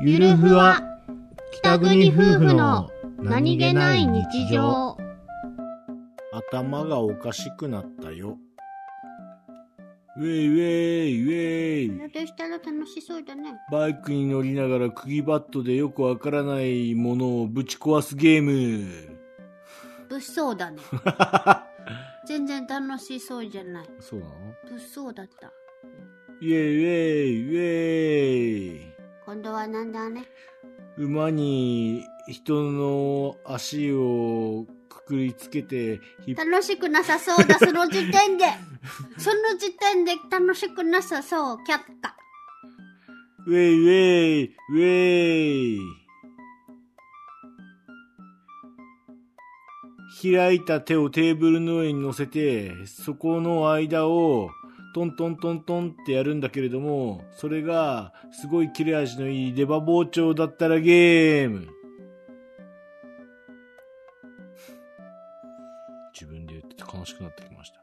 ゆるふわ北国夫婦の何気ない日常頭がおかしくなったよ。ウェイウェイウェイどうしたら楽しそうだね。バイクに乗りながら釘バットでよくわからないものをぶち壊すゲーム。物騒だね。全然楽しそうじゃない。そうなの？物騒だった。イェイウェイウェイなんだね。馬に人の足をくくりつけて楽しくなさそうだ、その時点で。その時点で楽しくなさそう、却下。ウェイウェイウェイ開いた手をテーブルの上に乗せて、そこの間をトントントントンってやるんだけれども、それがすごい切れ味のいい出刃包丁だったらゲーム。自分で言ってて悲しくなってきました。